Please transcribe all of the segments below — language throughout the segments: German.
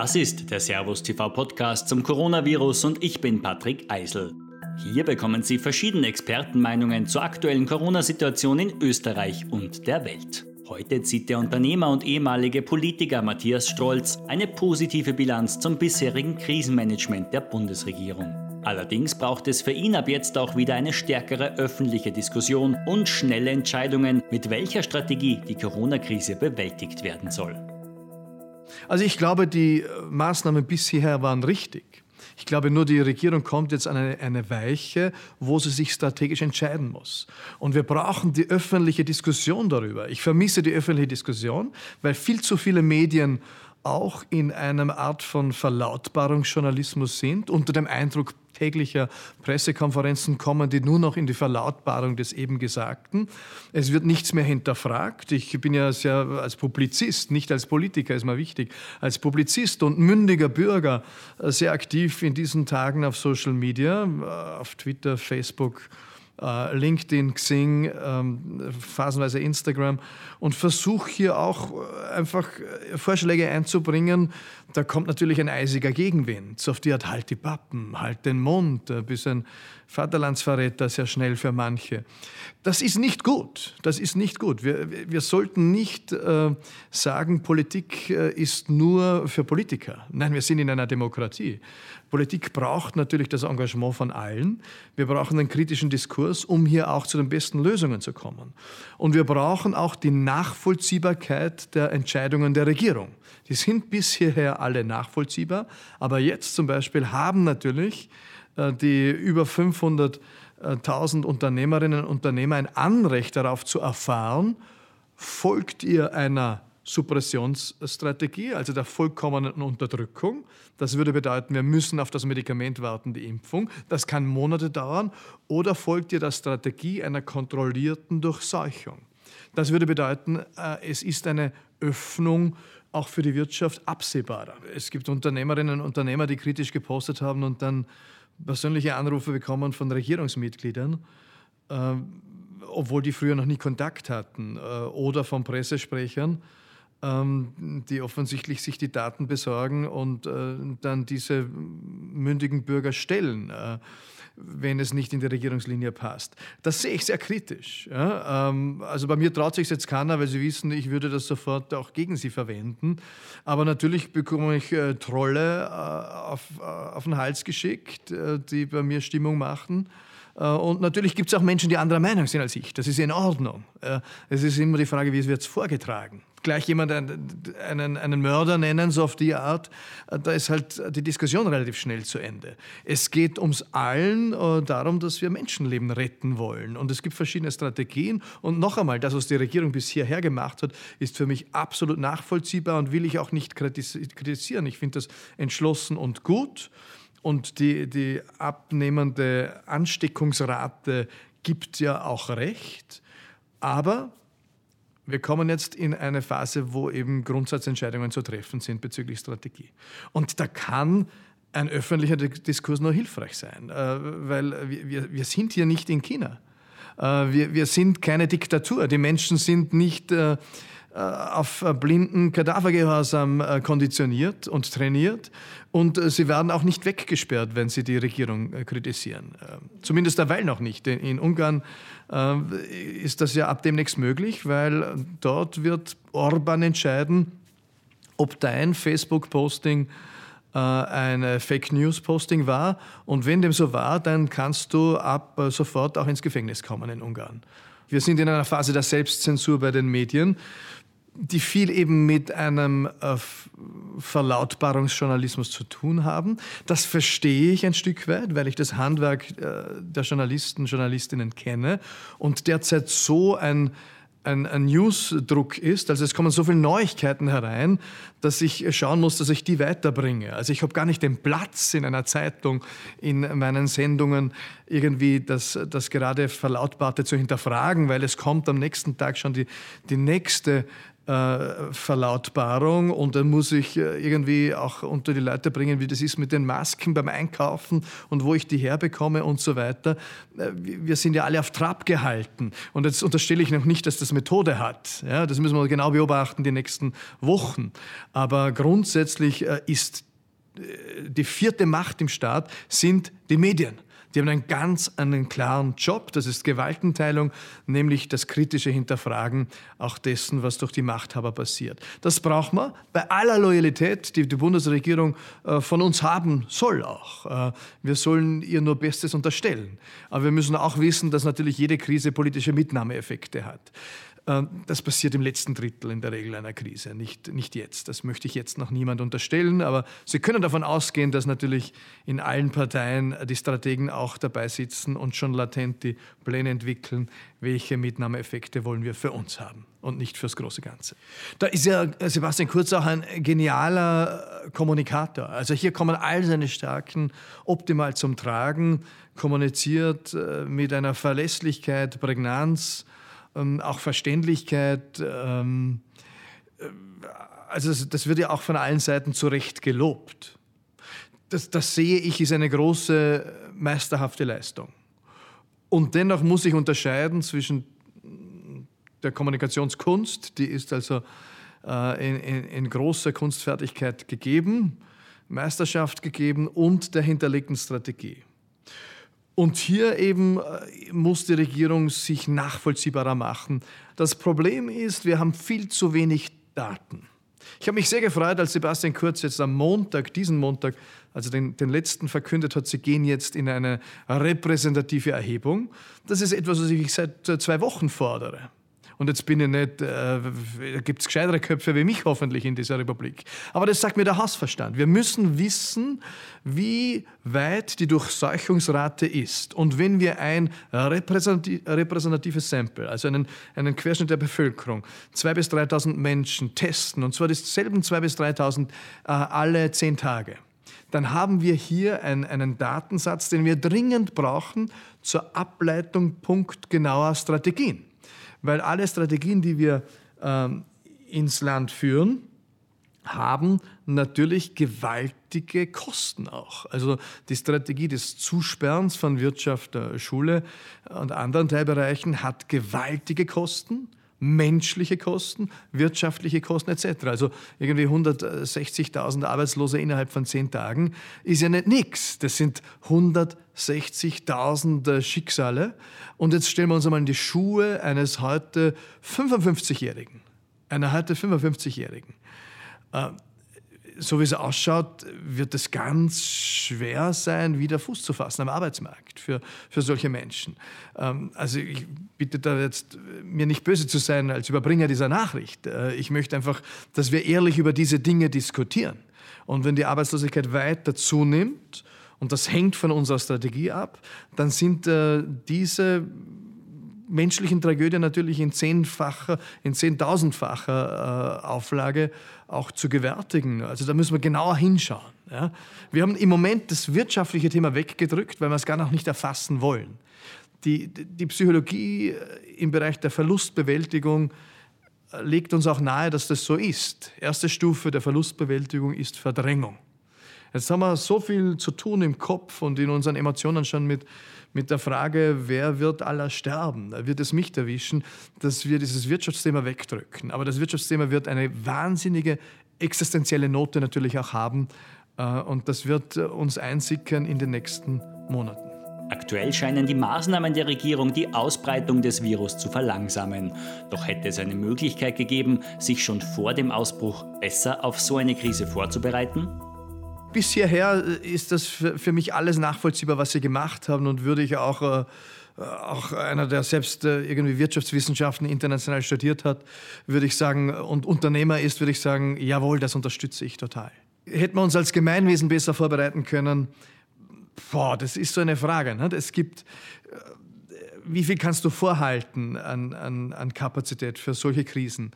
Das ist der Servus TV Podcast zum Coronavirus und ich bin Patrick Eisel. Hier bekommen Sie verschiedene Expertenmeinungen zur aktuellen Corona-Situation in Österreich und der Welt. Heute zieht der Unternehmer und ehemalige Politiker Matthias Strolz eine positive Bilanz zum bisherigen Krisenmanagement der Bundesregierung. Allerdings braucht es für ihn ab jetzt auch wieder eine stärkere öffentliche Diskussion und schnelle Entscheidungen, mit welcher Strategie die Corona-Krise bewältigt werden soll. Also ich glaube, die Maßnahmen bisher waren richtig. Ich glaube nur, die Regierung kommt jetzt an eine, eine, Weiche, wo sie sich strategisch entscheiden muss. Und wir brauchen die öffentliche Diskussion darüber. Ich vermisse die öffentliche Diskussion, weil viel zu viele Medien auch in einer Art von Verlautbarungsjournalismus sind, unter dem Eindruck täglicher Pressekonferenzen kommen die nur noch in die Verlautbarung des eben Gesagten. Es wird nichts mehr hinterfragt. Ich bin ja sehr als Publizist, nicht als Politiker, ist mir wichtig, als Publizist und mündiger Bürger sehr aktiv in diesen Tagen auf Social Media, auf Twitter, Facebook, äh, LinkedIn, Xing, ähm, phasenweise Instagram und versuche hier auch äh, einfach äh, Vorschläge einzubringen. Da kommt natürlich ein eisiger Gegenwind. So auf die Art, halt die Pappen, halt den Mund, ein Vaterlandsverräter sehr schnell für manche. Das ist nicht gut. Das ist nicht gut. Wir, wir sollten nicht äh, sagen, Politik äh, ist nur für Politiker. Nein, wir sind in einer Demokratie. Politik braucht natürlich das Engagement von allen. Wir brauchen einen kritischen Diskurs, um hier auch zu den besten Lösungen zu kommen. Und wir brauchen auch die Nachvollziehbarkeit der Entscheidungen der Regierung. Die sind bis hierher alle nachvollziehbar, aber jetzt zum Beispiel haben natürlich äh, die über 500.000 Unternehmerinnen und Unternehmer ein Anrecht darauf zu erfahren, folgt ihr einer Suppressionsstrategie, also der vollkommenen Unterdrückung. Das würde bedeuten, wir müssen auf das Medikament warten, die Impfung. Das kann Monate dauern. Oder folgt ihr der Strategie einer kontrollierten Durchseuchung? Das würde bedeuten, äh, es ist eine Öffnung auch für die Wirtschaft absehbarer. Es gibt Unternehmerinnen und Unternehmer, die kritisch gepostet haben und dann persönliche Anrufe bekommen von Regierungsmitgliedern, äh, obwohl die früher noch nie Kontakt hatten, äh, oder von Pressesprechern, die offensichtlich sich die Daten besorgen und äh, dann diese mündigen Bürger stellen. Äh, wenn es nicht in die Regierungslinie passt. Das sehe ich sehr kritisch. Ähm, also bei mir traut sich jetzt keiner, weil sie wissen, ich würde das sofort auch gegen sie verwenden. Aber natürlich bekomme ich äh, Trolle auf, auf den Hals geschickt, die bei mir Stimmung machen. Äh, und natürlich gibt es auch Menschen, die anderer Meinung sind als ich. Das ist in Ordnung. Es ist immer die Frage, wie wird es vorgetragen gleich jemand einen, einen, Mörder nennen, so auf die Art, da ist halt die Diskussion relativ schnell zu Ende. Es geht ums allen äh, darum, dass wir Menschenleben retten wollen. Und es gibt verschiedene Strategien. Und noch einmal, das, was die Regierung bis hierher gemacht hat, ist für mich absolut nachvollziehbar und will ich auch nicht kritisieren. Ich finde das entschlossen und gut. Und die, die abnehmende Ansteckungsrate gibt ja auch recht. Aber wir kommen jetzt in eine Phase, wo eben Grundsatzentscheidungen zu treffen sind bezüglich Strategie. Und da kann ein öffentlicher Diskurs nur hilfreich sein, äh, weil wir, wir sind hier nicht in China. Äh, wir, wir sind keine Diktatur. Die Menschen sind nicht äh, auf blinden Kadavergehorsam äh, konditioniert und trainiert. Und äh, sie werden auch nicht weggesperrt, wenn sie die Regierung kritisieren. Zumindest derweil noch nicht. In Ungarn ist das ja ab demnächst möglich, weil dort wird Orban entscheiden, ob dein Facebook-Posting ein Fake News Posting war. Und wenn dem so war, dann kannst du ab sofort auch ins Gefängnis kommen in Ungarn. Wir sind in einer Phase der Selbstzensur bei den Medien die viel eben mit einem äh, Verlautbarungsjournalismus zu tun haben. Das verstehe ich ein Stück weit, weil ich das Handwerk äh, der Journalisten, Journalistinnen kenne und derzeit so ein ein, ein Newsdruck ist. Also es kommen so viele Neuigkeiten herein, dass ich schauen muss, dass ich die weiterbringe. Also ich habe gar nicht den Platz in einer Zeitung, in meinen Sendungen irgendwie das, das gerade Verlautbarte zu hinterfragen, weil es kommt am nächsten Tag schon die, die nächste äh, Verlautbarung und dann muss ich äh, irgendwie auch unter die Leute bringen, wie das ist mit den Masken beim Einkaufen und wo ich die herbekomme und so weiter. Äh, wir sind ja alle auf Trab gehalten und jetzt unterstelle ich noch nicht, dass das Methode hat. Ja, das müssen wir genau beobachten die nächsten Wochen. Aber grundsätzlich ist die vierte Macht im Staat sind die Medien. Die haben einen ganz einen klaren Job, das ist Gewaltenteilung, nämlich das kritische Hinterfragen auch dessen, was durch die Machthaber passiert. Das braucht man bei aller Loyalität, die die Bundesregierung äh, von uns haben soll auch. Äh, wir sollen ihr nur Bestes unterstellen. Aber wir müssen auch wissen, dass natürlich jede Krise politische Mitnahmeeffekte hat. Äh, das passiert im letzten Drittel in der Regel einer Krise, nicht, nicht jetzt. Das möchte ich jetzt noch niemand unterstellen, aber Sie können davon ausgehen, dass natürlich in allen Parteien die Strategen auch dabei sitzen und schon latent die Pläne entwickeln, welche Mitnahmeeffekte wollen wir für uns haben und nicht fürs große Ganze. Da ist ja Sebastian Kurz auch ein genialer Kommunikator. Also hier kommen all seine Stärken optimal zum Tragen, kommuniziert äh, mit einer Verlässlichkeit, Prägnanz, ähm, auch Verständlichkeit. Ähm, äh, also das wird ja auch von allen Seiten zu Recht gelobt. Das, das sehe ich, ist eine große, meisterhafte Leistung. Und dennoch muss ich unterscheiden zwischen der Kommunikationskunst, die ist also äh, in, in, in, großer Kunstfertigkeit gegeben, Meisterschaft gegeben und der hinterlegten Strategie. Und hier eben äh, muss die Regierung sich nachvollziehbarer machen. Das Problem ist, wir haben viel zu wenig Daten. Ich habe mich sehr gefreut, als Sebastian Kurz jetzt am Montag, diesen Montag, also den, den letzten verkündet hat, sie gehen jetzt in eine repräsentative Erhebung. Das ist etwas, was ich seit äh, zwei Wochen fordere. Und jetzt bin ich nicht, äh, gibt es gescheitere Köpfe wie mich hoffentlich in dieser Republik. Aber das sagt mir der Hausverstand. Wir müssen wissen, wie weit die Durchseuchungsrate ist. Und wenn wir ein repräsentatives Sample, also einen, einen Querschnitt der Bevölkerung, 2.000 bis 3.000 Menschen testen, und zwar dieselben 2.000 bis 3.000 äh, alle zehn Tage, dann haben wir hier ein, einen Datensatz, den wir dringend brauchen zur Ableitung punktgenauer Strategien weil alle Strategien, die wir ähm, ins Land führen, haben natürlich gewaltige Kosten auch. Also die Strategie des Zusperrens von Wirtschaft, Schule und anderen Teilbereichen hat gewaltige Kosten menschliche Kosten, wirtschaftliche Kosten etc. Also irgendwie 160.000 Arbeitslose innerhalb von zehn Tagen ist ja nicht nichts. Das sind 160.000 Schicksale. Und jetzt stellen wir uns einmal in die Schuhe eines heute 55-Jährigen. Einer heute 55-Jährigen so wie es ausschaut, wird es ganz schwer sein, wieder Fuß zu fassen am Arbeitsmarkt für, für solche Menschen. Ähm, also ich bitte da jetzt, mir nicht böse zu sein als Überbringer dieser Nachricht. Äh, ich möchte einfach, dass wir ehrlich über diese Dinge diskutieren. Und wenn die Arbeitslosigkeit weiter zunimmt, und das hängt von unserer Strategie ab, dann sind äh, diese menschlichen Tragödie natürlich in zehnfacher, in zehntausendfacher äh, Auflage auch zu gewärtigen. Also da müssen wir genauer hinschauen. Ja. Wir haben im Moment das wirtschaftliche Thema weggedrückt, weil wir es gar noch nicht erfassen wollen. Die, die Psychologie äh, im Bereich der Verlustbewältigung äh, legt uns auch nahe, dass das so ist. Erste Stufe der Verlustbewältigung ist Verdrängung. Jetzt haben wir so viel zu tun im Kopf und in unseren Emotionen schon mit, mit der Frage, wer wird aller sterben? Wird es mich erwischen, dass wir dieses Wirtschaftsthema wegdrücken? Aber das Wirtschaftsthema wird eine wahnsinnige existenzielle Note natürlich auch haben äh, und das wird uns einsickern in den nächsten Monaten. Aktuell scheinen die Maßnahmen der Regierung die Ausbreitung des Virus zu verlangsamen. Doch hätte es eine Möglichkeit gegeben, sich schon vor dem Ausbruch besser auf so eine Krise vorzubereiten? Bis hierher äh, ist das für, mich alles nachvollziehbar, was sie gemacht haben und würde ich auch, äh, auch einer, der selbst äh, irgendwie Wirtschaftswissenschaften international studiert hat, würde ich sagen, und Unternehmer ist, würde ich sagen, jawohl, das unterstütze ich total. Hätten wir uns als Gemeinwesen besser vorbereiten können? Boah, das ist so eine Frage. Ne? Es gibt, wie viel kannst du vorhalten an, an, an Kapazität für solche Krisen?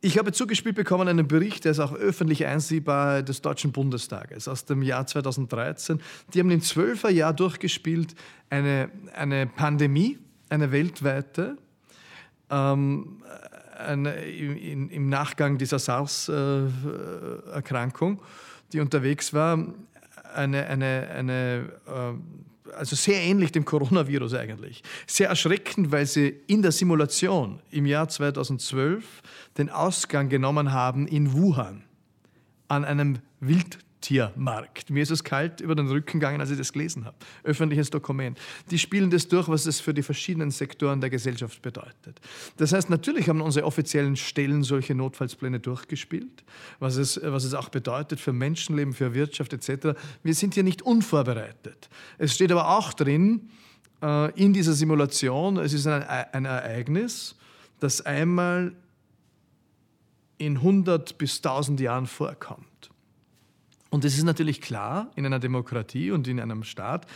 Ich habe zugespielt bekommen einen Bericht, der ist auch öffentlich einsehbar des Deutschen Bundestages aus dem Jahr 2013. Die haben im Zwölferjahr durchgespielt eine, eine Pandemie, eine weltweite, ähm, eine, in, im Nachgang dieser SARS-Erkrankung, die unterwegs war, eine, eine, eine also sehr ähnlich dem Coronavirus eigentlich. Sehr erschreckend, weil sie in der Simulation im Jahr 2012 den Ausgang genommen haben in Wuhan an einem Wild Tiermarkt. Mir ist es kalt über den Rücken gegangen, als ich das gelesen habe. Öffentliches Dokument. Die spielen das durch, was es für die verschiedenen Sektoren der Gesellschaft bedeutet. Das heißt, natürlich haben unsere offiziellen Stellen solche Notfallspläne durchgespielt, was es, was es auch bedeutet für Menschenleben, für Wirtschaft etc. Wir sind hier nicht unvorbereitet. Es steht aber auch drin, äh, in dieser Simulation, es ist ein, ein Ereignis, das einmal in 100 bis 1000 Jahren vorkommt. Und es ist natürlich klar in einer Demokratie und in einem Staat,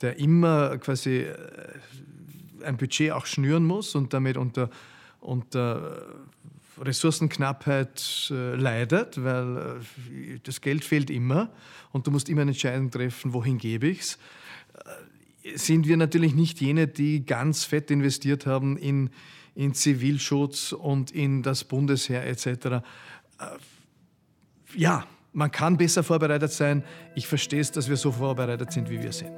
der immer quasi äh, ein Budget auch schnüren muss und damit unter, unter Ressourcenknappheit äh, leidet, weil äh, das Geld fehlt immer und du musst immer eine Entscheidung treffen, wohin gebe ich es, sind wir natürlich nicht jene, die ganz fett investiert haben in, in Zivilschutz und in das Bundesheer etc. Ja, man kann besser vorbereitet sein. Ich verstehe es, dass wir so vorbereitet sind, wie wir sind.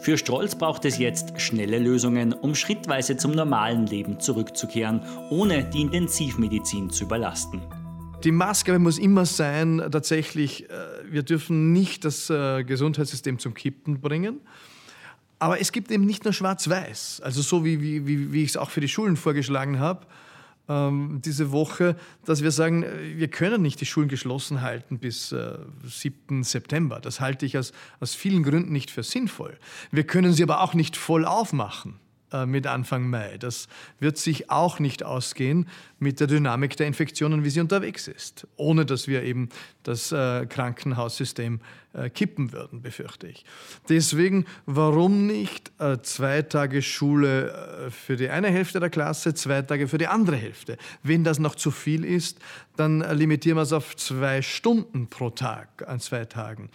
Für Strolz braucht es jetzt schnelle Lösungen, um schrittweise zum normalen Leben zurückzukehren, ohne die Intensivmedizin zu überlasten. Die Maßgabe muss immer sein, tatsächlich, äh, wir dürfen nicht das äh, Gesundheitssystem zum Kippen bringen. Aber es gibt eben nicht nur Schwarz-Weiß, also so wie, wie, wie, wie ich es auch für die Schulen vorgeschlagen habe ähm, diese Woche, dass wir sagen, äh, wir können nicht die Schulen geschlossen halten bis äh, 7. September. Das halte ich aus, aus vielen Gründen nicht für sinnvoll. Wir können sie aber auch nicht voll aufmachen äh, mit Anfang Mai. Das wird sich auch nicht ausgehen mit der Dynamik der Infektionen, wie sie unterwegs ist, ohne dass wir eben das äh, Krankenhaussystem äh, kippen würden, befürchte ich. Deswegen, warum nicht äh, zwei Tage Schule äh, für die eine Hälfte der Klasse, zwei Tage für die andere Hälfte? Wenn das noch zu viel ist, dann limitieren wir es auf zwei Stunden pro Tag an zwei Tagen.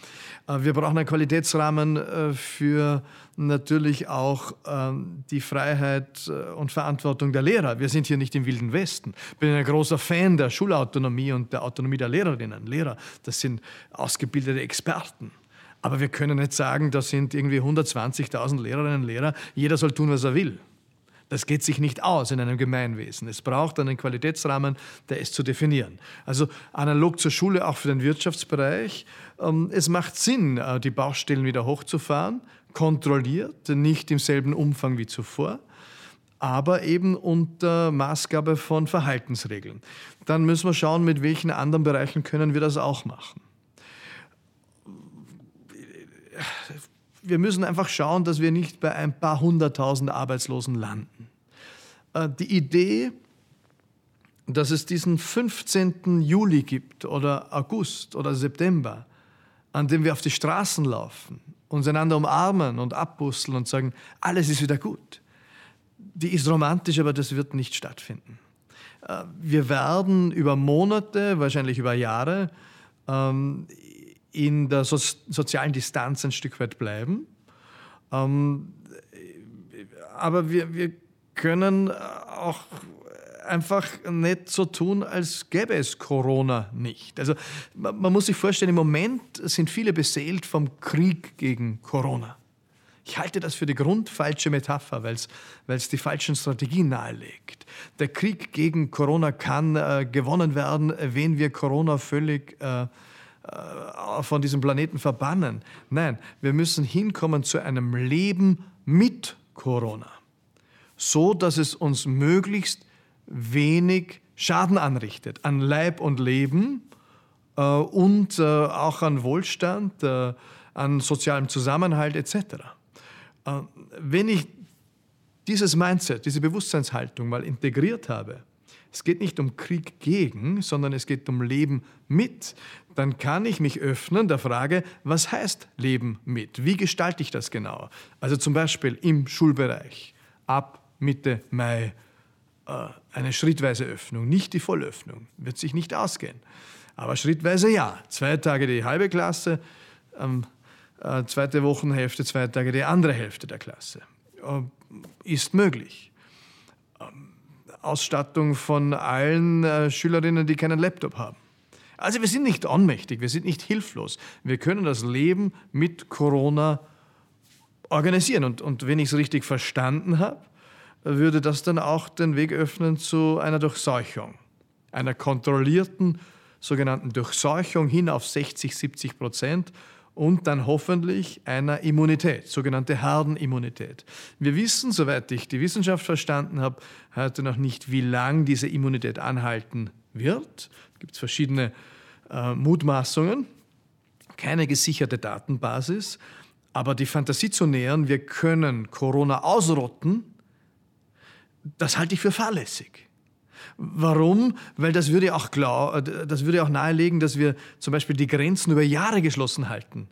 Äh, wir brauchen einen Qualitätsrahmen äh, für natürlich auch ähm, die Freiheit und Verantwortung der Lehrer. Wir sind hier nicht im Wilden Westen. Ich bin ein großer Fan der Schulautonomie und der Autonomie der Lehrerinnen und Lehrer. Das sind ausgebildete Experten. Aber wir können nicht sagen, da sind irgendwie 120.000 Lehrerinnen und Lehrer, jeder soll tun, was er will. Das geht sich nicht aus in einem Gemeinwesen. Es braucht einen Qualitätsrahmen, der ist zu definieren. Also analog zur Schule auch für den Wirtschaftsbereich. Ähm, es macht Sinn, äh, die Baustellen wieder hochzufahren, kontrolliert, nicht im selben Umfang wie zuvor aber eben unter Maßgabe von Verhaltensregeln. Dann müssen wir schauen, mit welchen anderen Bereichen können wir das auch machen. Wir müssen einfach schauen, dass wir nicht bei ein paar hunderttausend Arbeitslosen landen. Äh, die Idee, dass es diesen 15. Juli gibt oder August oder September, an dem wir auf die Straßen laufen, uns einander umarmen und abbusseln und sagen, alles ist wieder gut die ist romantisch, aber das wird nicht stattfinden. Äh, wir werden über Monate, wahrscheinlich über Jahre, ähm, in der so sozialen Distanz ein Stück weit bleiben. Ähm, aber wir, wir können auch einfach nicht so tun, als gäbe es Corona nicht. Also man, man muss sich vorstellen, im Moment sind viele beseelt vom Krieg gegen Corona. Ich halte das für die grundfalsche Metapher, weil es die falschen Strategien nahelegt. Der Krieg gegen Corona kann äh, gewonnen werden, wenn wir Corona völlig äh, äh, von diesem Planeten verbannen. Nein, wir müssen hinkommen zu einem Leben mit Corona, so dass es uns möglichst wenig Schaden anrichtet an Leib und Leben äh, und äh, auch an Wohlstand, äh, an sozialem Zusammenhalt etc. Äh, wenn ich dieses Mindset, diese Bewusstseinshaltung mal integriert habe, es geht nicht um Krieg gegen, sondern es geht um Leben mit, dann kann ich mich öffnen der Frage, was heißt Leben mit? Wie gestalte ich das genau? Also zum Beispiel im Schulbereich ab Mitte Mai äh, eine schrittweise Öffnung, nicht die Vollöffnung, wird sich nicht ausgehen. Aber schrittweise ja. Zwei Tage die halbe Klasse, am äh, zweite Wochenhälfte, zwei Tage die andere Hälfte der Klasse. Äh, ist möglich. Ähm, Ausstattung von allen äh, Schülerinnen, die keinen Laptop haben. Also wir sind nicht ohnmächtig, wir sind nicht hilflos. Wir können das Leben mit Corona organisieren. Und, und wenn ich es richtig verstanden habe, würde das dann auch den Weg öffnen zu einer Durchseuchung, einer kontrollierten sogenannten Durchseuchung hin auf 60, 70 Prozent und dann hoffentlich einer Immunität, sogenannte Herdenimmunität. Wir wissen, soweit ich die Wissenschaft verstanden habe, heute noch nicht, wie lang diese Immunität anhalten wird. Es gibt verschiedene äh, Mutmaßungen, keine gesicherte Datenbasis, aber die Fantasie zu nähern, wir können Corona ausrotten, das halte ich für fahrlässig. Warum? Weil das würde, auch glaub, das würde auch nahelegen, dass wir zum Beispiel die Grenzen über Jahre geschlossen halten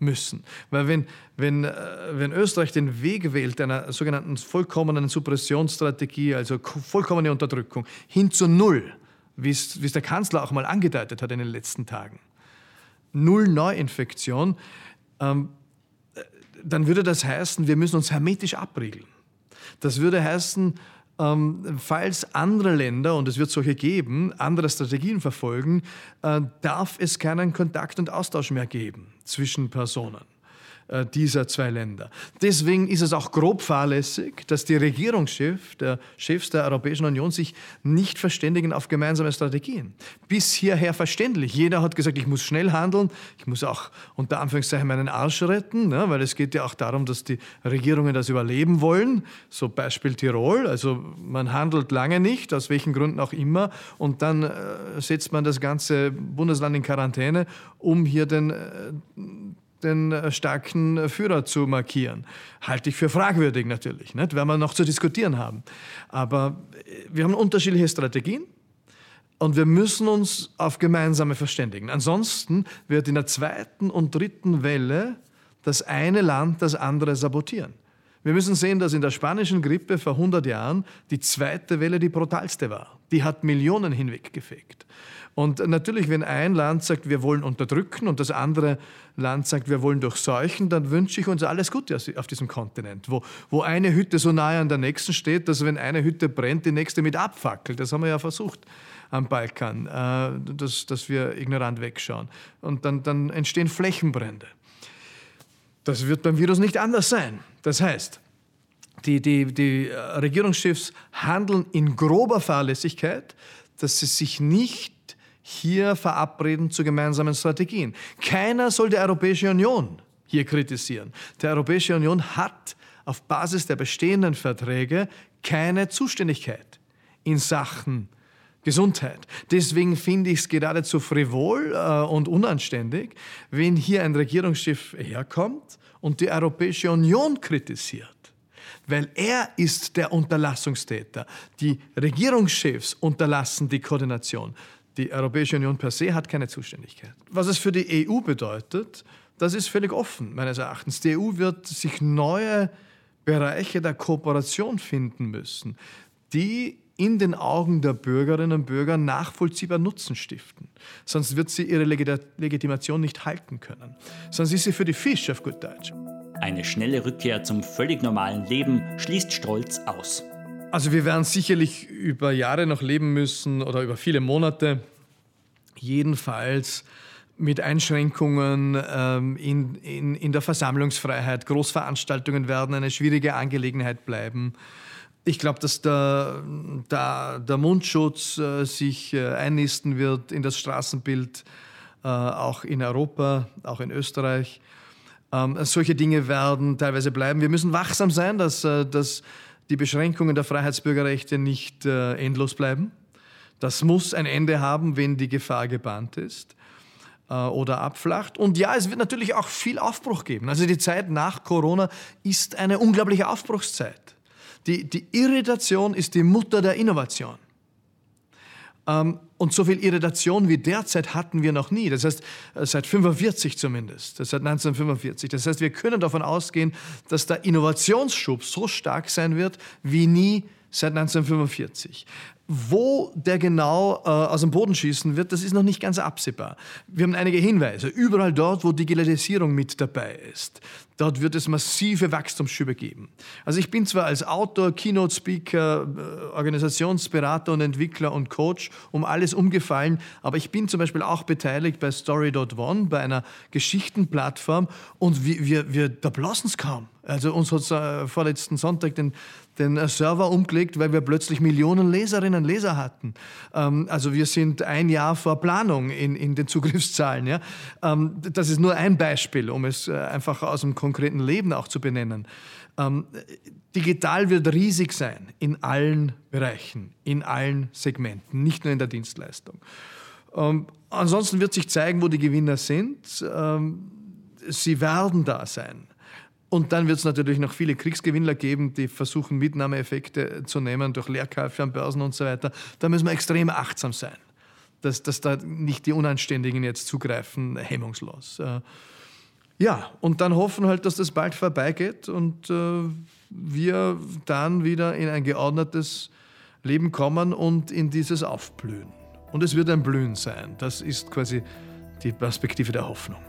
müssen. Weil wenn, wenn, äh, wenn Österreich den Weg wählt einer sogenannten vollkommenen Suppressionsstrategie, also vollkommene Unterdrückung, hin zu Null, wie es der Kanzler auch mal angedeutet hat in den letzten Tagen, Null Neuinfektion, ähm, dann würde das heißen, wir müssen uns hermetisch abriegeln. Das würde heißen, ähm, falls andere Länder, und es wird solche geben, andere Strategien verfolgen, äh, darf es keinen Kontakt und Austausch mehr geben zwischen Personen. Äh, dieser zwei Länder. Deswegen ist es auch grob fahrlässig, dass die Regierungschefs der Chefs der Europäischen Union sich nicht verständigen auf gemeinsame Strategien. Bis hierher verständlich. Jeder hat gesagt, ich muss schnell handeln, ich muss auch unter Anführungszeichen meinen Arsch retten, ne, weil es geht ja auch darum, dass die Regierungen das überleben wollen. So Beispiel Tirol. Also man handelt lange nicht, aus welchen Gründen auch immer, und dann äh, setzt man das ganze Bundesland in Quarantäne, um hier den äh, den äh, starken Führer zu markieren. Halte ich für fragwürdig natürlich, nicht? werden wir noch zu diskutieren haben. Aber äh, wir haben unterschiedliche Strategien und wir müssen uns auf gemeinsame verständigen. Ansonsten wird in der zweiten und dritten Welle das eine Land das andere sabotieren. Wir müssen sehen, dass in der spanischen Grippe vor 100 Jahren die zweite Welle die brutalste war. Die hat Millionen hinweggefegt. Und natürlich, wenn ein Land sagt, wir wollen unterdrücken und das andere Land sagt, wir wollen durchseuchen, dann wünsche ich uns alles Gute auf diesem Kontinent, wo, wo eine Hütte so nahe an der nächsten steht, dass wenn eine Hütte brennt, die nächste mit abfackelt. Das haben wir ja versucht am Balkan, äh, dass, dass wir ignorant wegschauen. Und dann, dann entstehen Flächenbrände. Das wird beim Virus nicht anders sein. Das heißt, die, die, die Regierungschefs handeln in grober Fahrlässigkeit, dass sie sich nicht hier verabreden zu gemeinsamen Strategien. Keiner soll die Europäische Union hier kritisieren. Die Europäische Union hat auf Basis der bestehenden Verträge keine Zuständigkeit in Sachen Gesundheit. Deswegen finde ich es geradezu frivol äh, und unanständig, wenn hier ein Regierungschef herkommt und die Europäische Union kritisiert. Weil er ist der Unterlassungstäter. Die Regierungschefs unterlassen die Koordination. Die Europäische Union per se hat keine Zuständigkeit. Was es für die EU bedeutet, das ist völlig offen, meines Erachtens. Die EU wird sich neue Bereiche der Kooperation finden müssen, die in den Augen der Bürgerinnen und Bürger nachvollziehbar Nutzen stiften. Sonst wird sie ihre Legitimation nicht halten können. Sonst ist sie für die Fisch auf gut Deutsch. Eine schnelle Rückkehr zum völlig normalen Leben schließt Stolz aus. Also wir werden sicherlich über Jahre noch leben müssen oder über viele Monate. Jedenfalls mit Einschränkungen ähm, in, in, in der Versammlungsfreiheit. Großveranstaltungen werden eine schwierige Angelegenheit bleiben. Ich glaube, dass der, der, der Mundschutz äh, sich äh, einnisten wird in das Straßenbild, äh, auch in Europa, auch in Österreich. Ähm, solche Dinge werden teilweise bleiben. Wir müssen wachsam sein, dass, äh, dass die Beschränkungen der Freiheitsbürgerrechte nicht äh, endlos bleiben. Das muss ein Ende haben, wenn die Gefahr gebannt ist äh, oder abflacht. Und ja, es wird natürlich auch viel Aufbruch geben. Also die Zeit nach Corona ist eine unglaubliche Aufbruchszeit. Die, die Irritation ist die Mutter der Innovation. Ähm, und so viel Irritation wie derzeit hatten wir noch nie. Das heißt, äh, seit 45 zumindest, seit 1945. Das heißt, wir können davon ausgehen, dass der Innovationsschub so stark sein wird wie nie seit 1945. Wo der genau äh, aus dem Boden schießen wird, das ist noch nicht ganz absehbar. Wir haben einige Hinweise. Überall dort, wo Digitalisierung mit dabei ist, dort wird es massive Wachstumsschübe geben. Also ich bin zwar als Autor, Keynote-Speaker, äh, Organisationsberater und Entwickler und Coach um alles umgefallen, aber ich bin zum Beispiel auch beteiligt bei Story.one, bei einer Geschichtenplattform und wir, wir, wir da blassen es kaum. Also uns hat äh, vorletzten Sonntag den, den äh, Server umgelegt, weil wir plötzlich Millionen Leserinnen und Leser hatten. Ähm, also wir sind ein Jahr vor Planung in, in den Zugriffszahlen. Ja? Ähm, das ist nur ein Beispiel, um es äh, einfach aus dem konkreten Leben auch zu benennen. Ähm, digital wird riesig sein in allen Bereichen, in allen Segmenten, nicht nur in der Dienstleistung. Ähm, ansonsten wird sich zeigen, wo die Gewinner sind. Ähm, sie werden da sein. Und dann wird es natürlich noch viele Kriegsgewinnler geben, die versuchen, Mitnahmeeffekte zu nehmen durch Leerkäufe an Börsen und so weiter. Da müssen wir extrem achtsam sein, dass, dass da nicht die Unanständigen jetzt zugreifen, hemmungslos. Äh, ja, und dann hoffen halt, dass das bald vorbeigeht und äh, wir dann wieder in ein geordnetes Leben kommen und in dieses Aufblühen. Und es wird ein Blühen sein. Das ist quasi die Perspektive der Hoffnung.